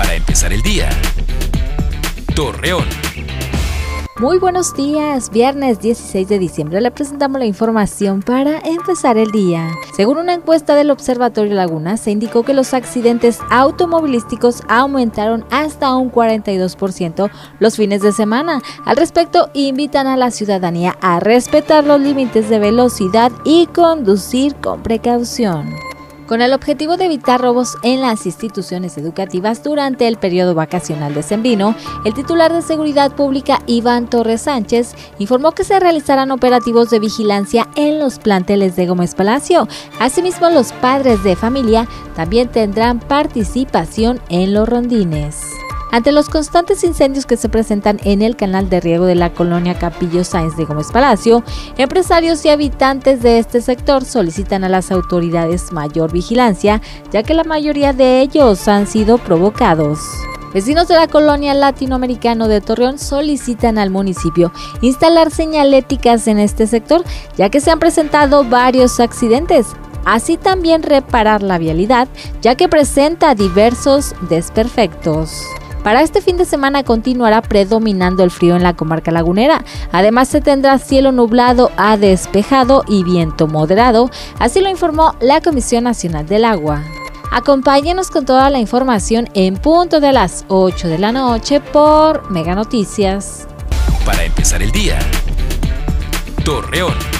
Para empezar el día. Torreón. Muy buenos días, viernes 16 de diciembre le presentamos la información para empezar el día. Según una encuesta del Observatorio Laguna, se indicó que los accidentes automovilísticos aumentaron hasta un 42% los fines de semana. Al respecto, invitan a la ciudadanía a respetar los límites de velocidad y conducir con precaución con el objetivo de evitar robos en las instituciones educativas durante el periodo vacacional de Sembrino, el titular de Seguridad Pública Iván Torres Sánchez informó que se realizarán operativos de vigilancia en los planteles de Gómez Palacio. Asimismo, los padres de familia también tendrán participación en los rondines. Ante los constantes incendios que se presentan en el canal de riego de la colonia Capillo Sáenz de Gómez Palacio, empresarios y habitantes de este sector solicitan a las autoridades mayor vigilancia, ya que la mayoría de ellos han sido provocados. Vecinos de la colonia latinoamericano de Torreón solicitan al municipio instalar señaléticas en este sector, ya que se han presentado varios accidentes. Así también reparar la vialidad, ya que presenta diversos desperfectos. Para este fin de semana continuará predominando el frío en la comarca lagunera. Además se tendrá cielo nublado a despejado y viento moderado, así lo informó la Comisión Nacional del Agua. Acompáñenos con toda la información en punto de las 8 de la noche por Mega Noticias. Para empezar el día. Torreón.